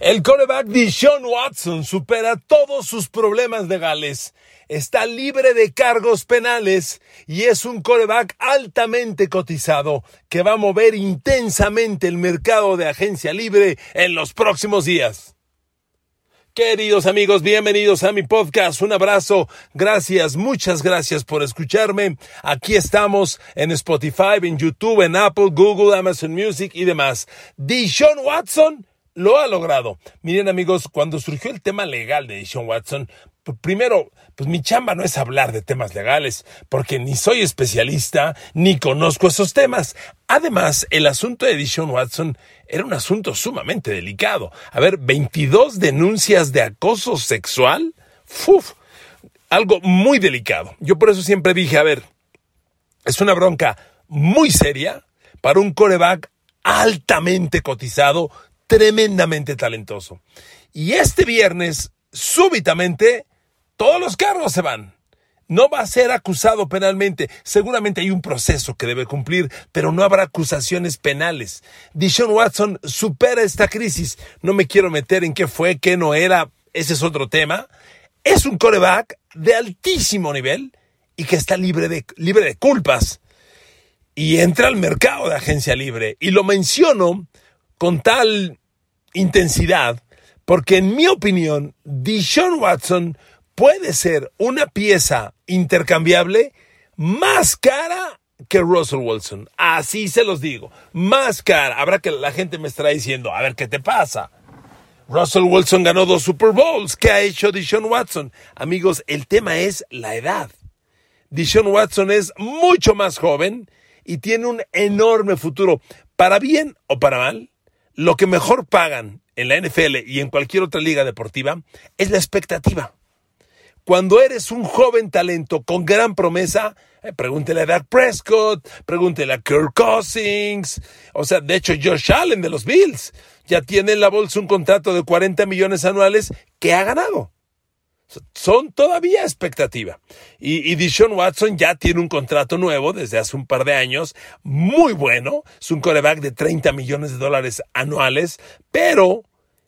El coreback Deshaun Watson supera todos sus problemas legales, está libre de cargos penales y es un coreback altamente cotizado que va a mover intensamente el mercado de agencia libre en los próximos días. Queridos amigos, bienvenidos a mi podcast. Un abrazo. Gracias, muchas gracias por escucharme. Aquí estamos en Spotify, en YouTube, en Apple, Google, Amazon Music y demás. Deshaun Watson lo ha logrado. Miren amigos, cuando surgió el tema legal de Sean Watson, primero, pues mi chamba no es hablar de temas legales, porque ni soy especialista, ni conozco esos temas. Además, el asunto de Deshaun Watson era un asunto sumamente delicado. A ver, 22 denuncias de acoso sexual. Uf, algo muy delicado. Yo por eso siempre dije, a ver, es una bronca muy seria para un coreback altamente cotizado tremendamente talentoso. Y este viernes, súbitamente, todos los cargos se van. No va a ser acusado penalmente. Seguramente hay un proceso que debe cumplir, pero no habrá acusaciones penales. Dishon Watson supera esta crisis. No me quiero meter en qué fue, qué no era. Ese es otro tema. Es un coreback de altísimo nivel y que está libre de, libre de culpas. Y entra al mercado de agencia libre. Y lo menciono con tal intensidad, porque en mi opinión, Deshaun Watson puede ser una pieza intercambiable más cara que Russell Wilson. Así se los digo, más cara. Habrá que la gente me estará diciendo, a ver qué te pasa. Russell Wilson ganó dos Super Bowls. ¿Qué ha hecho Deshaun Watson? Amigos, el tema es la edad. Deshaun Watson es mucho más joven y tiene un enorme futuro, para bien o para mal lo que mejor pagan en la NFL y en cualquier otra liga deportiva es la expectativa. Cuando eres un joven talento con gran promesa, eh, pregúntele a Dak Prescott, pregúntele a Kirk Cousins, o sea, de hecho Josh Allen de los Bills ya tiene en la bolsa un contrato de 40 millones anuales que ha ganado son todavía expectativa. Y, y Dishon Watson ya tiene un contrato nuevo desde hace un par de años, muy bueno, es un coreback de 30 millones de dólares anuales, pero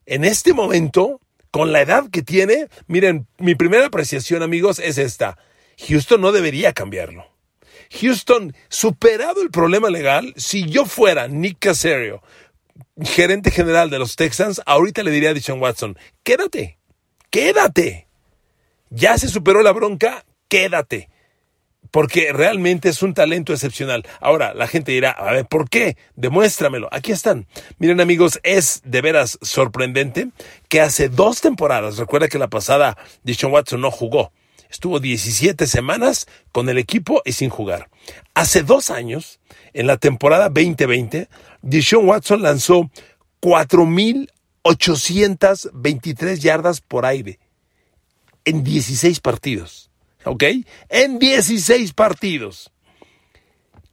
en este momento, con la edad que tiene, miren, mi primera apreciación amigos es esta, Houston no debería cambiarlo. Houston, superado el problema legal, si yo fuera Nick Casario, gerente general de los Texans, ahorita le diría a Dishon Watson, quédate, quédate ya se superó la bronca, quédate. Porque realmente es un talento excepcional. Ahora, la gente dirá, a ver, ¿por qué? Demuéstramelo. Aquí están. Miren amigos, es de veras sorprendente que hace dos temporadas, recuerda que la pasada Dishon Watson no jugó. Estuvo 17 semanas con el equipo y sin jugar. Hace dos años, en la temporada 2020, Dishon Watson lanzó 4.823 yardas por aire en 16 partidos. ¿Ok? En 16 partidos.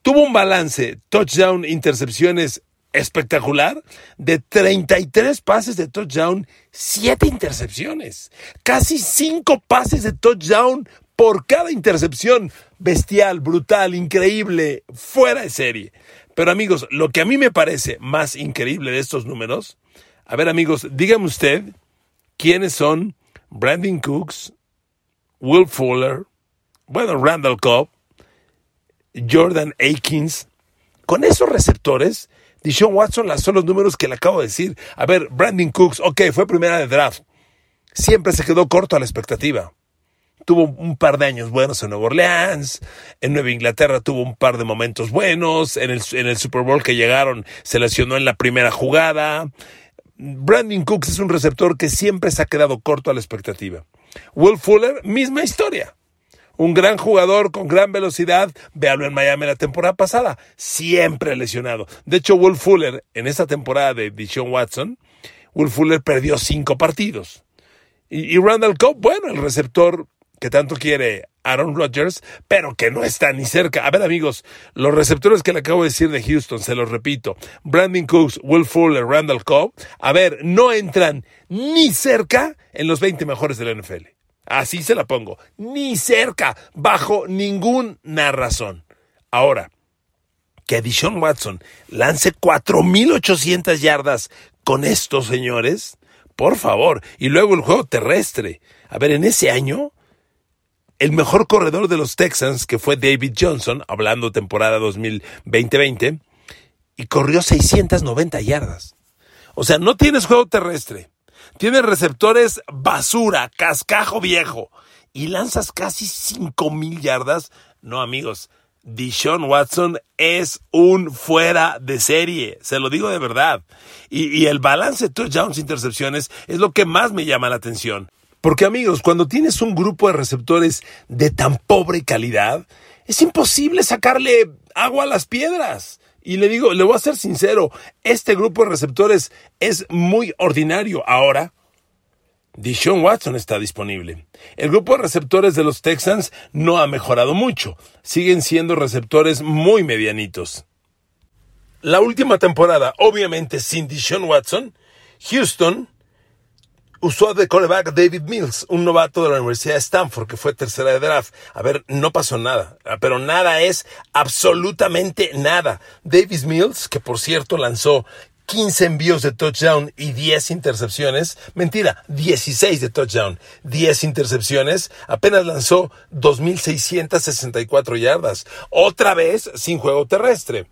Tuvo un balance, touchdown, intercepciones espectacular, de 33 pases de touchdown, 7 intercepciones. Casi 5 pases de touchdown por cada intercepción. Bestial, brutal, increíble, fuera de serie. Pero amigos, lo que a mí me parece más increíble de estos números, a ver amigos, dígame usted quiénes son Brandon Cooks, Will Fuller, bueno, Randall Cobb, Jordan Akins. Con esos receptores, Deshaun Watson lanzó los números que le acabo de decir. A ver, Brandon Cooks, ok, fue primera de draft. Siempre se quedó corto a la expectativa. Tuvo un par de años buenos en Nueva Orleans, en Nueva Inglaterra tuvo un par de momentos buenos, en el, en el Super Bowl que llegaron se lesionó en la primera jugada. Brandon Cooks es un receptor que siempre se ha quedado corto a la expectativa. Will Fuller, misma historia. Un gran jugador con gran velocidad, véalo en Miami la temporada pasada, siempre lesionado. De hecho, Will Fuller, en esta temporada de Deshaun Watson, Will Fuller perdió cinco partidos. Y, y Randall Cobb, bueno, el receptor que tanto quiere Aaron Rodgers, pero que no está ni cerca. A ver, amigos, los receptores que le acabo de decir de Houston, se los repito, Brandon Cooks, Will Fuller, Randall Cobb, a ver, no entran ni cerca en los 20 mejores de la NFL. Así se la pongo, ni cerca, bajo ninguna razón. Ahora, que Dishon Watson lance 4.800 yardas con estos señores, Por favor. Y luego el juego terrestre. A ver, en ese año, el mejor corredor de los Texans, que fue David Johnson, hablando temporada 2020-20, y corrió 690 yardas. O sea, no tienes juego terrestre. Tienes receptores basura, cascajo viejo. Y lanzas casi 5.000 yardas. No, amigos. Dishon Watson es un fuera de serie, se lo digo de verdad. Y, y el balance de touchdowns intercepciones es lo que más me llama la atención. Porque amigos, cuando tienes un grupo de receptores de tan pobre calidad, es imposible sacarle agua a las piedras. Y le digo, le voy a ser sincero, este grupo de receptores es muy ordinario ahora. Dishon Watson está disponible. El grupo de receptores de los Texans no ha mejorado mucho. Siguen siendo receptores muy medianitos. La última temporada, obviamente sin Dishon Watson, Houston usó de coreback David Mills, un novato de la Universidad de Stanford que fue tercera de draft. A ver, no pasó nada, pero nada es absolutamente nada. David Mills, que por cierto lanzó 15 envíos de touchdown y 10 intercepciones. Mentira, 16 de touchdown, 10 intercepciones. Apenas lanzó 2.664 yardas. Otra vez sin juego terrestre.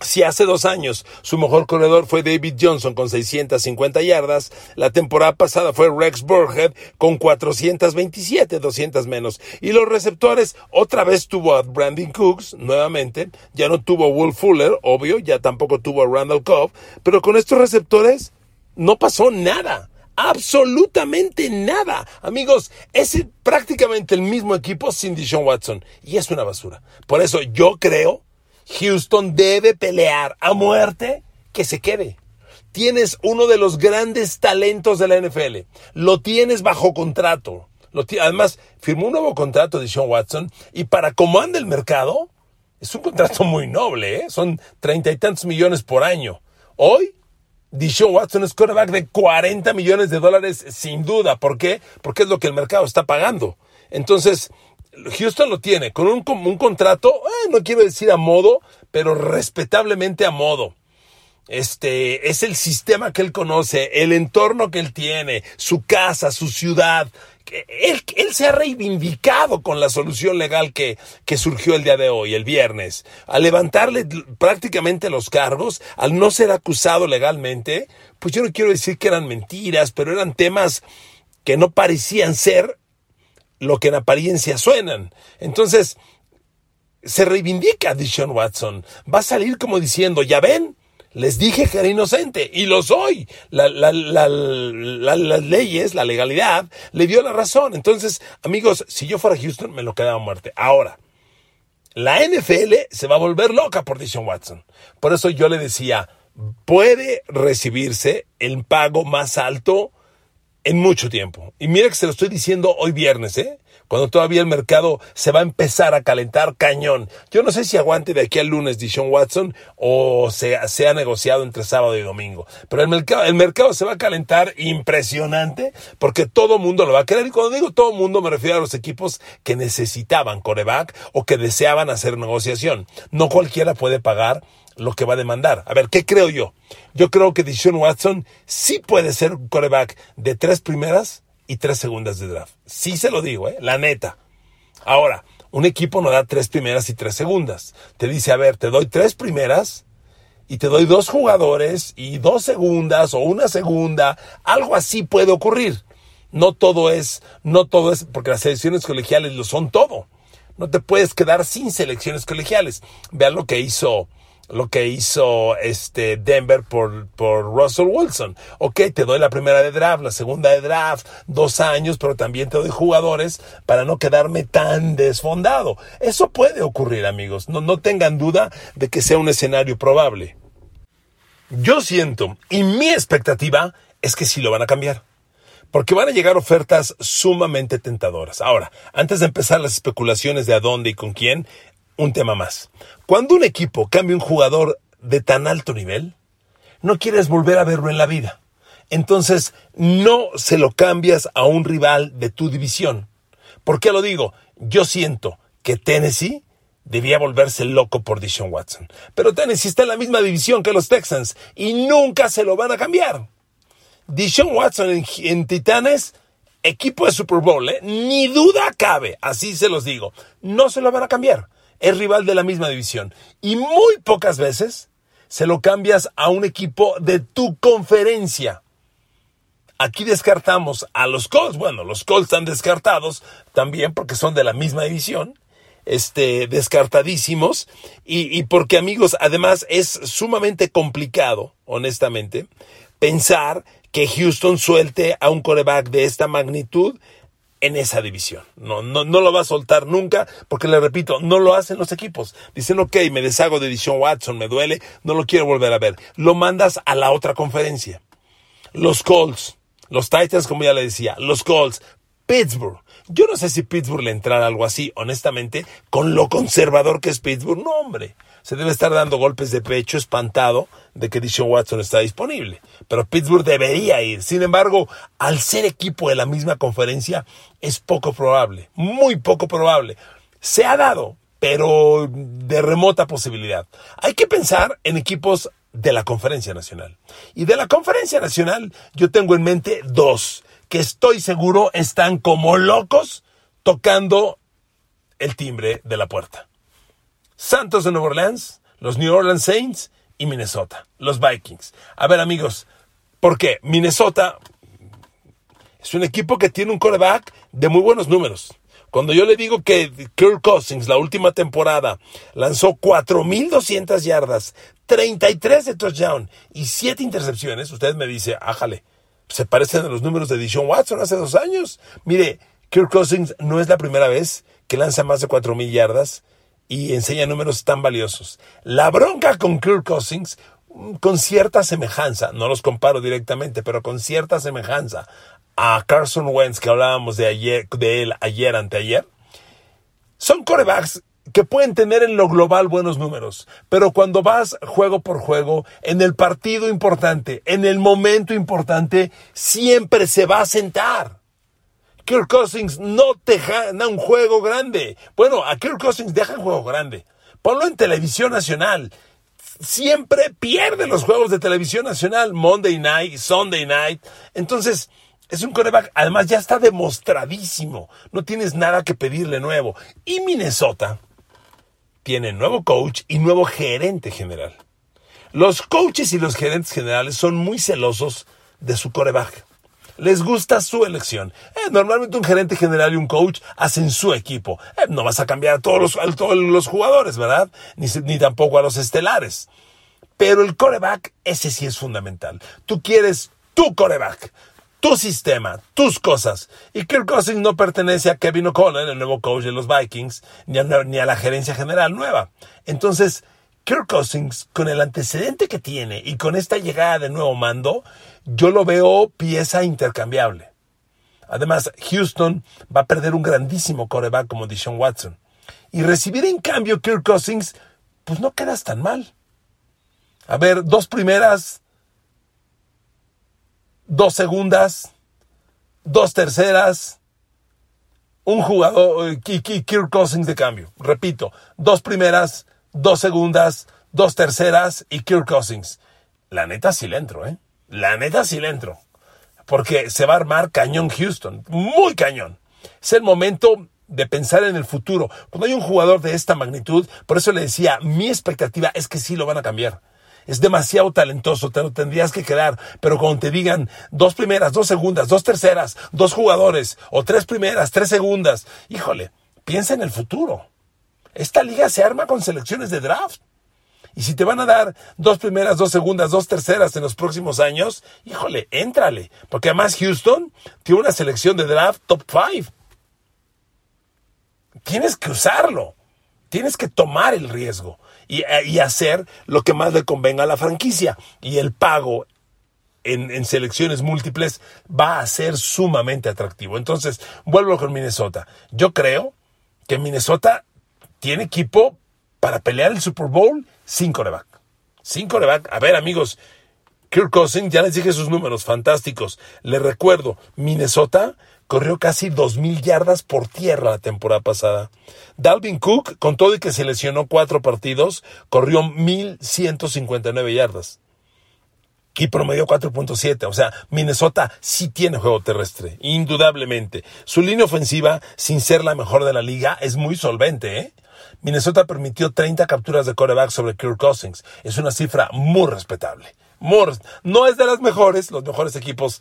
Si hace dos años su mejor corredor fue David Johnson con 650 yardas, la temporada pasada fue Rex Burhead con 427, 200 menos. Y los receptores, otra vez tuvo a Brandon Cooks, nuevamente, ya no tuvo a Will Fuller, obvio, ya tampoco tuvo a Randall Cobb, pero con estos receptores no pasó nada. Absolutamente nada. Amigos, es prácticamente el mismo equipo sin Deshaun Watson. Y es una basura. Por eso yo creo Houston debe pelear a muerte que se quede. Tienes uno de los grandes talentos de la NFL. Lo tienes bajo contrato. además, firmó un nuevo contrato de Sean Watson y para cómo anda el mercado, es un contrato muy noble, ¿eh? son treinta y tantos millones por año. Hoy, Deshaun Watson es quarterback de 40 millones de dólares sin duda. ¿Por qué? Porque es lo que el mercado está pagando. Entonces, Houston lo tiene con un, un contrato, eh, no quiero decir a modo, pero respetablemente a modo. Este es el sistema que él conoce, el entorno que él tiene, su casa, su ciudad. Él, se ha reivindicado con la solución legal que, que surgió el día de hoy, el viernes. Al levantarle prácticamente los cargos, al no ser acusado legalmente, pues yo no quiero decir que eran mentiras, pero eran temas que no parecían ser lo que en apariencia suenan. Entonces, se reivindica Dishon Watson. Va a salir como diciendo, ya ven, les dije que era inocente y lo soy. La, la, la, las leyes, la legalidad, le dio la razón. Entonces, amigos, si yo fuera Houston, me lo quedaba a muerte. Ahora, la NFL se va a volver loca por Dishon Watson. Por eso yo le decía, puede recibirse el pago más alto en mucho tiempo. Y mira que se lo estoy diciendo hoy viernes, ¿eh? Cuando todavía el mercado se va a empezar a calentar cañón. Yo no sé si aguante de aquí al lunes Dishon Watson o se, se ha negociado entre sábado y domingo. Pero el mercado, el mercado se va a calentar impresionante porque todo mundo lo va a querer. Y cuando digo todo mundo me refiero a los equipos que necesitaban coreback o que deseaban hacer negociación. No cualquiera puede pagar lo que va a demandar. A ver, ¿qué creo yo? Yo creo que Deshaun Watson sí puede ser un coreback de tres primeras y tres segundas de draft. Sí se lo digo, ¿eh? La neta. Ahora, un equipo no da tres primeras y tres segundas. Te dice, a ver, te doy tres primeras y te doy dos jugadores y dos segundas o una segunda. Algo así puede ocurrir. No todo es, no todo es, porque las selecciones colegiales lo son todo. No te puedes quedar sin selecciones colegiales. Vean lo que hizo lo que hizo este Denver por, por Russell Wilson. Ok, te doy la primera de draft, la segunda de draft, dos años, pero también te doy jugadores para no quedarme tan desfondado. Eso puede ocurrir, amigos. No, no tengan duda de que sea un escenario probable. Yo siento, y mi expectativa es que sí lo van a cambiar. Porque van a llegar ofertas sumamente tentadoras. Ahora, antes de empezar las especulaciones de a dónde y con quién, un tema más. Cuando un equipo cambia un jugador de tan alto nivel, no quieres volver a verlo en la vida. Entonces, no se lo cambias a un rival de tu división. ¿Por qué lo digo? Yo siento que Tennessee debía volverse loco por Dishon Watson. Pero Tennessee está en la misma división que los Texans y nunca se lo van a cambiar. Dishon Watson en, Titanes, equipo de Super Bowl, ¿eh? ni duda cabe, así se los digo. No se lo van a cambiar. Es rival de la misma división. Y muy pocas veces se lo cambias a un equipo de tu conferencia. Aquí descartamos a los Colts. Bueno, los Colts están descartados también porque son de la misma división. Este, descartadísimos. Y, y porque, amigos, además es sumamente complicado, honestamente, pensar que Houston suelte a un coreback de esta magnitud en esa división. No, no, no lo va a soltar nunca, porque le repito, no lo hacen los equipos. Dicen, ok, me deshago de Edition Watson, me duele, no lo quiero volver a ver. Lo mandas a la otra conferencia. Los Colts, los Titans, como ya le decía, los Colts, Pittsburgh. Yo no sé si Pittsburgh le entrará algo así, honestamente, con lo conservador que es Pittsburgh. No, hombre se debe estar dando golpes de pecho espantado de que Dishon Watson está disponible. Pero Pittsburgh debería ir. Sin embargo, al ser equipo de la misma conferencia, es poco probable, muy poco probable. Se ha dado, pero de remota posibilidad. Hay que pensar en equipos de la Conferencia Nacional. Y de la Conferencia Nacional yo tengo en mente dos que estoy seguro están como locos tocando el timbre de la puerta. Santos de Nueva Orleans, los New Orleans Saints y Minnesota, los Vikings. A ver amigos, ¿por qué? Minnesota es un equipo que tiene un coreback de muy buenos números. Cuando yo le digo que Kirk Cousins la última temporada lanzó 4.200 yardas, 33 de touchdown y 7 intercepciones, usted me dice, ájale, se parecen a los números de Dishon Watson hace dos años. Mire, Kirk Cousins no es la primera vez que lanza más de 4.000 yardas y enseña números tan valiosos. La bronca con Kirk Cousins, mm, con cierta semejanza, no los comparo directamente, pero con cierta semejanza a Carson Wentz que hablábamos de, ayer, de él ayer, anteayer, son corebacks que pueden tener en lo global buenos números, pero cuando vas juego por juego, en el partido importante, en el momento importante, siempre se va a sentar. Kirk Cousins no te da un juego grande. Bueno, a Kirk Cousins deja un juego grande. Ponlo en televisión nacional. Siempre pierde los juegos de televisión nacional, Monday night, Sunday night. Entonces, es un coreback, además ya está demostradísimo. No tienes nada que pedirle nuevo. Y Minnesota tiene nuevo coach y nuevo gerente general. Los coaches y los gerentes generales son muy celosos de su coreback les gusta su elección. Eh, normalmente un gerente general y un coach hacen su equipo. Eh, no vas a cambiar a todos los, a todos los jugadores, ¿verdad? Ni, ni tampoco a los estelares. Pero el coreback, ese sí es fundamental. Tú quieres tu coreback, tu sistema, tus cosas. Y Kirk Cousins no pertenece a Kevin O'Connell, el nuevo coach de los Vikings, ni a, ni a la gerencia general nueva. Entonces, Kirk Cousins, con el antecedente que tiene y con esta llegada de nuevo mando, yo lo veo pieza intercambiable. Además, Houston va a perder un grandísimo coreback como Deshaun Watson. Y recibir en cambio Kirk Cousins, pues no quedas tan mal. A ver, dos primeras, dos segundas, dos terceras, un jugador, eh, Kirk Cousins de cambio. Repito, dos primeras, dos segundas, dos terceras y Kirk Cousins. La neta sí le entro, ¿eh? La neta sí le entro. Porque se va a armar cañón Houston. Muy cañón. Es el momento de pensar en el futuro. Cuando hay un jugador de esta magnitud, por eso le decía, mi expectativa es que sí lo van a cambiar. Es demasiado talentoso, te lo tendrías que quedar. Pero cuando te digan dos primeras, dos segundas, dos terceras, dos jugadores, o tres primeras, tres segundas, híjole, piensa en el futuro. Esta liga se arma con selecciones de draft. Y si te van a dar dos primeras, dos segundas, dos terceras en los próximos años, híjole, éntrale. Porque además Houston tiene una selección de draft top five. Tienes que usarlo. Tienes que tomar el riesgo y, y hacer lo que más le convenga a la franquicia. Y el pago en, en, selecciones múltiples va a ser sumamente atractivo. Entonces, vuelvo con Minnesota. Yo creo que Minnesota tiene equipo para pelear el Super Bowl sin coreback. Sin coreback. A ver, amigos, Kirk Cousins, ya les dije sus números fantásticos. Les recuerdo, Minnesota corrió casi 2.000 yardas por tierra la temporada pasada. Dalvin Cook, con todo y que se lesionó cuatro partidos, corrió 1.159 yardas. y promedió 4.7. O sea, Minnesota sí tiene juego terrestre, indudablemente. Su línea ofensiva, sin ser la mejor de la liga, es muy solvente, ¿eh? Minnesota permitió 30 capturas de coreback sobre Kirk Cousins. Es una cifra muy respetable. no es de las mejores, los mejores equipos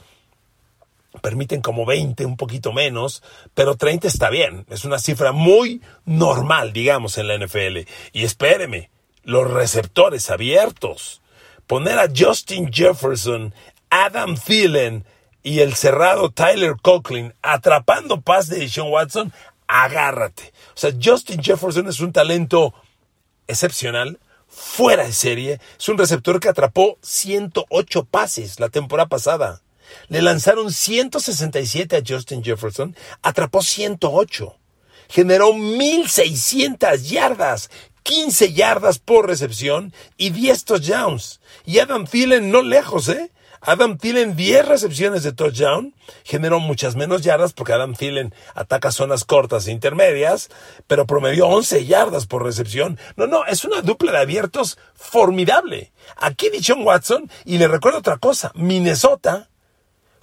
permiten como 20, un poquito menos, pero 30 está bien. Es una cifra muy normal, digamos, en la NFL. Y espéreme, los receptores abiertos. Poner a Justin Jefferson, Adam Thielen y el cerrado Tyler Conklin atrapando paz de Sean Watson, agárrate. O sea, Justin Jefferson es un talento excepcional, fuera de serie. Es un receptor que atrapó 108 pases la temporada pasada. Le lanzaron 167 a Justin Jefferson, atrapó 108. Generó 1.600 yardas, 15 yardas por recepción y 10 touchdowns. Y Adam Thielen no lejos, ¿eh? Adam Thielen 10 recepciones de touchdown, generó muchas menos yardas porque Adam Thielen ataca zonas cortas e intermedias, pero promedió 11 yardas por recepción. No, no, es una dupla de abiertos formidable. Aquí Dichon Watson, y le recuerdo otra cosa, Minnesota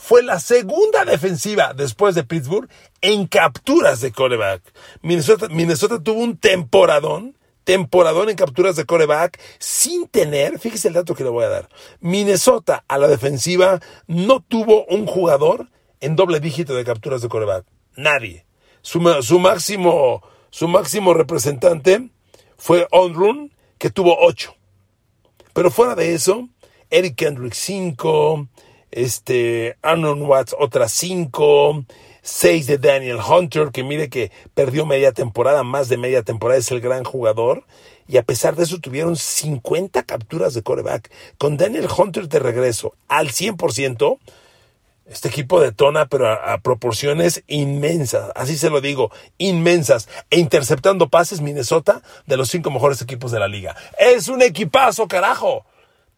fue la segunda defensiva después de Pittsburgh en capturas de coreback. Minnesota, Minnesota tuvo un temporadón, temporadón en capturas de coreback sin tener, fíjese el dato que le voy a dar. Minnesota a la defensiva no tuvo un jugador en doble dígito de capturas de coreback. Nadie. Su, máximo, su máximo representante fue Onrun, que tuvo ocho. Pero fuera de eso, Eric Kendrick 5, este, Arnold Watts otras cinco, seis de Daniel Hunter, que mire que perdió media temporada, más de media temporada, es el gran jugador. Y a pesar de eso tuvieron 50 capturas de coreback. Con Daniel Hunter de regreso al 100%, este equipo detona, pero a, a, proporciones inmensas, así se lo digo, inmensas, e interceptando pases Minnesota de los cinco mejores equipos de la liga. Es un equipazo, carajo.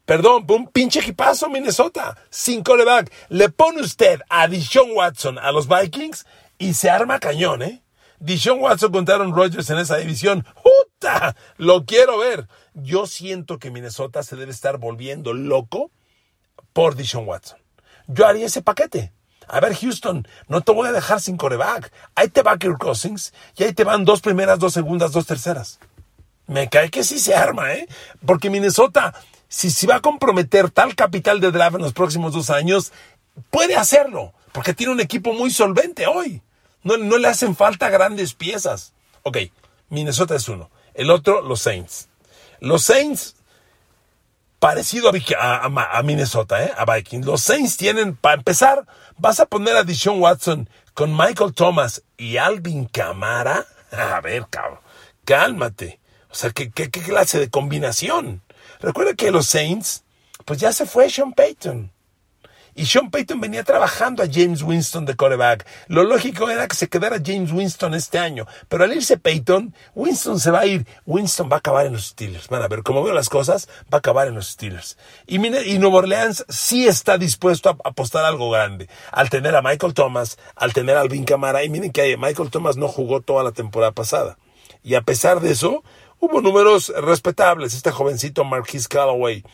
Perdón, un pinche equipazo Minnesota, sin coreback. Le pone usted a Dishon Watson a los Vikings y se arma cañón, ¿eh? Dishon Watson contra Aaron Rodgers en esa división. ¡Puta! Lo quiero ver. Yo siento que Minnesota se debe estar volviendo loco por Dishon Watson. Yo haría ese paquete. A ver, Houston, no te voy a dejar sin coreback. Ahí te va Kirk Cousins y ahí te van dos primeras, dos segundas, dos terceras. Me cae que sí se arma, ¿eh? Porque Minnesota si se va a comprometer tal capital de draft en los próximos dos años, puede hacerlo, porque tiene un equipo muy solvente hoy. No, no le hacen falta grandes piezas. Ok, Minnesota es uno. El otro, los Saints. Los Saints, parecido a, a, Minnesota, ¿eh? a Vikings. Los Saints tienen, para empezar, vas a poner a Deshaun Watson con Michael Thomas y Alvin Camara. A ver, cabrón, cálmate. O sea, ¿qué, qué, qué clase de combinación? Recuerda que los Saints, pues ya se fue Sean Payton. Y Sean Payton venía trabajando a James Winston de coreback. Lo lógico era que se quedara James Winston este año. Pero al irse Payton, Winston se va a ir. Winston va a acabar en los Steelers. Van a ver, como veo las cosas, va a acabar en los Steelers. Y, y Nueva Orleans sí está dispuesto a apostar algo grande. Al tener a Michael Thomas, al tener a Alvin Kamara. Y miren que Michael Thomas no jugó toda la temporada pasada. Y a pesar de eso, Hubo números respetables. Este jovencito Marquis Callaway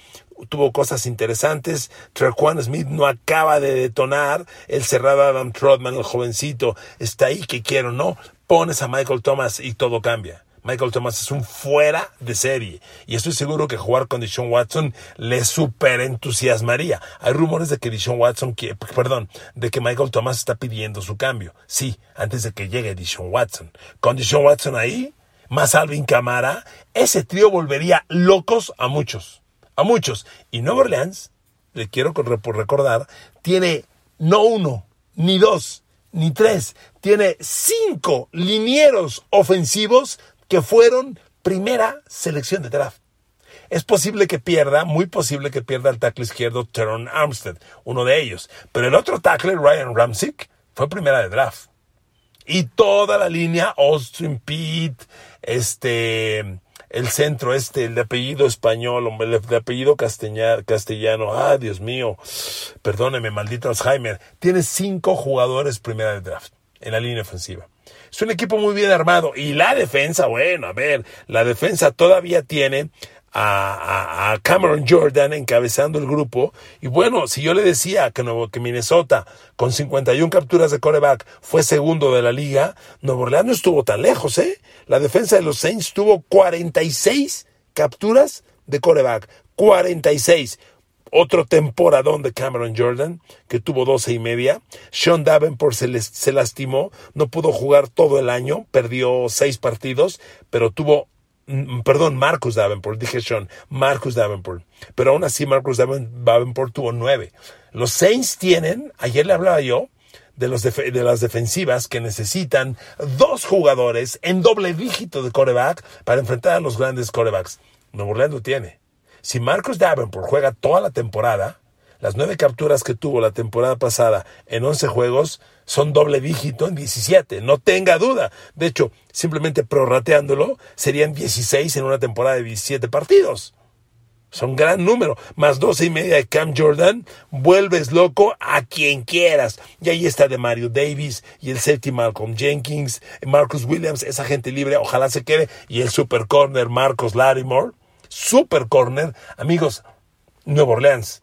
tuvo cosas interesantes. Trequan Smith no acaba de detonar. El cerrado Adam Trotman, el jovencito, está ahí que quiero, ¿no? Pones a Michael Thomas y todo cambia. Michael Thomas es un fuera de serie. Y estoy seguro que jugar con Dishon Watson le super entusiasmaría. Hay rumores de que Dishon Watson, perdón, de que Michael Thomas está pidiendo su cambio. Sí, antes de que llegue Dishon Watson. Con Watson ahí, más Alvin Camara, ese trío volvería locos a muchos. A muchos. Y Nueva Orleans, le quiero recordar, tiene no uno, ni dos, ni tres, tiene cinco linieros ofensivos que fueron primera selección de draft. Es posible que pierda, muy posible que pierda el tackle izquierdo Teron Armstead, uno de ellos. Pero el otro tackle, Ryan Ramsick, fue primera de draft. Y toda la línea, Austin Pete, este, el centro este, el de apellido español, el de apellido castellano, ah, Dios mío, perdóneme, maldito Alzheimer, tiene cinco jugadores primera de draft en la línea ofensiva. Es un equipo muy bien armado. Y la defensa, bueno, a ver, la defensa todavía tiene a, Cameron Jordan encabezando el grupo. Y bueno, si yo le decía que, Minnesota con 51 capturas de coreback fue segundo de la liga, Nuevo Orleans no estuvo tan lejos, ¿eh? La defensa de los Saints tuvo 46 capturas de coreback. 46. Otro temporadón de Cameron Jordan, que tuvo 12 y media. Sean Davenport se, se lastimó, no pudo jugar todo el año, perdió seis partidos, pero tuvo perdón, Marcus Davenport, dije Sean, Marcus Davenport. Pero aún así Marcus Davenport tuvo nueve. Los Saints tienen, ayer le hablaba yo, de, las defensivas que necesitan dos jugadores en doble dígito de coreback para enfrentar a los grandes corebacks. Nuevo Orleans tiene. Si Marcus Davenport juega toda la temporada, las nueve capturas que tuvo la temporada pasada en 11 juegos son doble dígito en 17, no tenga duda. De hecho, simplemente prorrateándolo, serían 16 en una temporada de 17 partidos. Son gran número. Más 12 y media de Cam Jordan. Vuelves loco a quien quieras. Y ahí está de Mario Davis y el safety Malcolm Jenkins, Marcus Williams, esa gente libre, ojalá se quede. Y el super corner Marcos Larimore. Super corner. Amigos, Nueva Orleans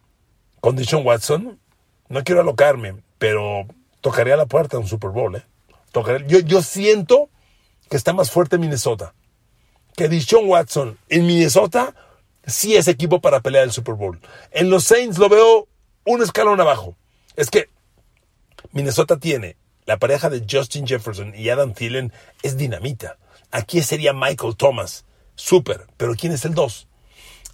con Dishon Watson, no quiero alocarme, pero tocaría la puerta de un Super Bowl. ¿eh? yo, yo siento que está más fuerte Minnesota. Que Dishon Watson en Minnesota sí es equipo para pelear el Super Bowl. En los Saints lo veo un escalón abajo. Es que Minnesota tiene la pareja de Justin Jefferson y Adam Thielen es dinamita. Aquí sería Michael Thomas. Súper. Pero ¿quién es el 2?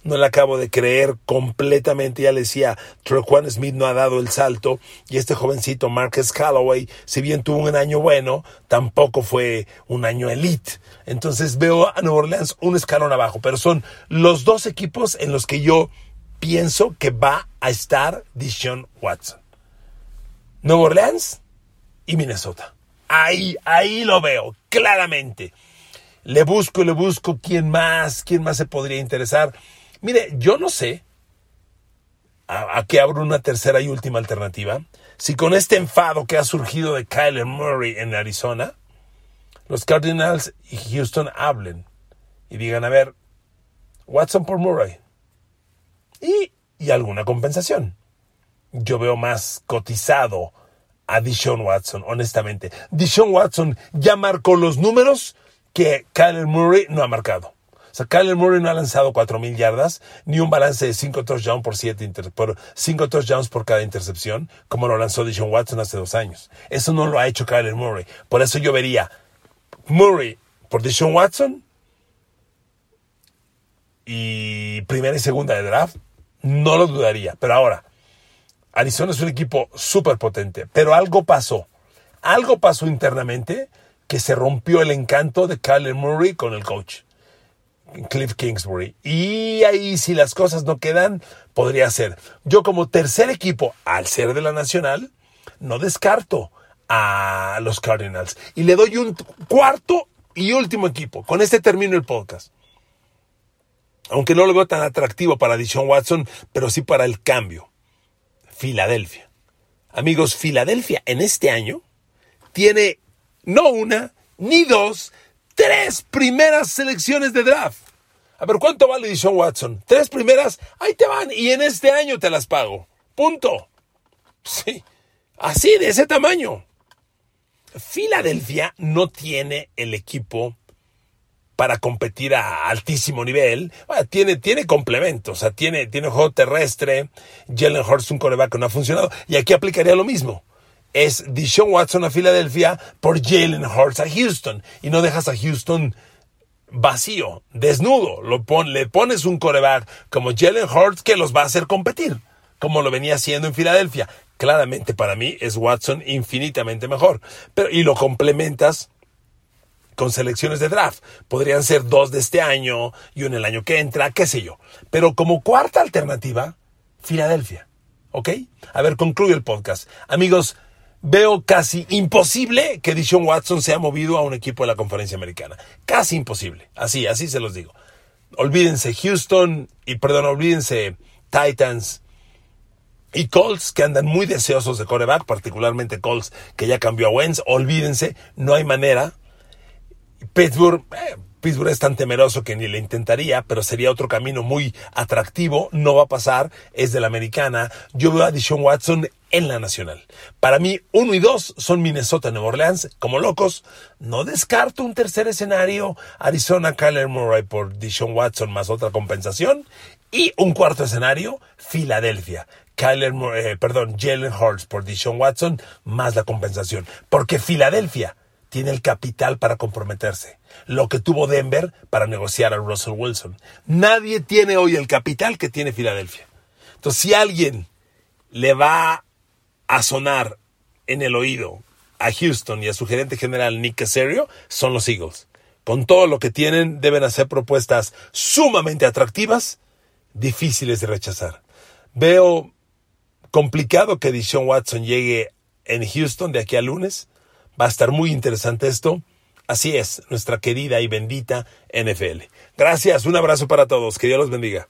No le acabo de creer completamente. Ya le decía, Juan Smith no ha dado el salto y este jovencito Marcus Callaway, si bien tuvo un año bueno, tampoco fue un año elite. Entonces veo a Nueva Orleans un escalón abajo, pero son los dos equipos en los que yo pienso que va a estar Dishon Watson. Nueva Orleans y Minnesota. Ahí, ahí lo veo, claramente. Le busco, le busco quién más, quién más se podría interesar. Mire, yo no sé a, qué abro una tercera y última alternativa. Si con este enfado que ha surgido de Kyler Murray en Arizona, los Cardinals y Houston hablen y digan, a ver, Watson por Murray. Y, y alguna compensación. Yo veo más cotizado a Dishon Watson, honestamente. Dishon Watson ya marcó los números que Kyler Murray no ha marcado. Sea, Kyler Murray no ha lanzado 4.000 yardas, ni un balance de 5 touchdowns por, por 5 touchdowns por cada intercepción, como lo lanzó Deshaun Watson hace dos años. Eso no lo ha hecho Kyler Murray. Por eso yo vería Murray por Deshaun Watson y primera y segunda de draft. No lo dudaría. Pero ahora, Arizona es un equipo súper potente, pero algo pasó. Algo pasó internamente que se rompió el encanto de Kyler Murray con el coach. Cliff Kingsbury. Y ahí, si las cosas no quedan, podría ser. Yo como tercer equipo, al ser de la Nacional, no descarto a los Cardinals. Y le doy un cuarto y último equipo. Con este termino el podcast. Aunque no lo veo tan atractivo para Dishon Watson, pero sí para el cambio. Filadelfia. Amigos, Filadelfia en este año tiene no una, ni dos, tres primeras selecciones de draft. A ver, ¿cuánto vale Dishon Watson? Tres primeras, ahí te van, y en este año te las pago. Punto. Sí, así, de ese tamaño. Filadelfia no tiene el equipo para competir a altísimo nivel. tiene, tiene complementos, o sea, tiene, tiene juego terrestre, Jalen Hurts un coreback no ha funcionado, y aquí aplicaría lo mismo es Dishon Watson a Filadelfia por Jalen Hurts a Houston. Y no dejas a Houston vacío, desnudo. Lo le pones un coreback como Jalen Hurts que los va a hacer competir, como lo venía haciendo en Filadelfia. Claramente para mí es Watson infinitamente mejor. Pero, y lo complementas con selecciones de draft. Podrían ser dos de este año y uno el año que entra, qué sé yo. Pero como cuarta alternativa, Filadelfia. ¿Ok? A ver, concluye el podcast. Amigos, veo casi imposible que Dishon Watson sea movido a un equipo de la conferencia americana. Casi imposible. Así, así se los digo. Olvídense Houston y perdón, olvídense Titans y Colts que andan muy deseosos de coreback, particularmente Colts que ya cambió a Wentz. Olvídense, no hay manera. Pittsburgh, eh, Pittsburgh es tan temeroso que ni le intentaría, pero sería otro camino muy atractivo. No va a pasar, es de la americana. Yo veo a Deshaun Watson en la nacional. Para mí, uno y dos son Minnesota Nueva Orleans, como locos. No descarto un tercer escenario, Arizona, Kyler Murray por Deshaun Watson más otra compensación. Y un cuarto escenario, Filadelfia. Kyler, eh, perdón, Jalen Hurts por Deshaun Watson más la compensación. Porque Filadelfia tiene el capital para comprometerse. Lo que tuvo Denver para negociar a Russell Wilson. Nadie tiene hoy el capital que tiene Filadelfia. Entonces, si alguien le va a sonar en el oído a Houston y a su gerente general Nick Casario son los Eagles. Con todo lo que tienen, deben hacer propuestas sumamente atractivas, difíciles de rechazar. Veo complicado que Deshaun Watson llegue en Houston de aquí a lunes. Va a estar muy interesante esto. Así es, nuestra querida y bendita NFL. Gracias, un abrazo para todos. Que Dios los bendiga.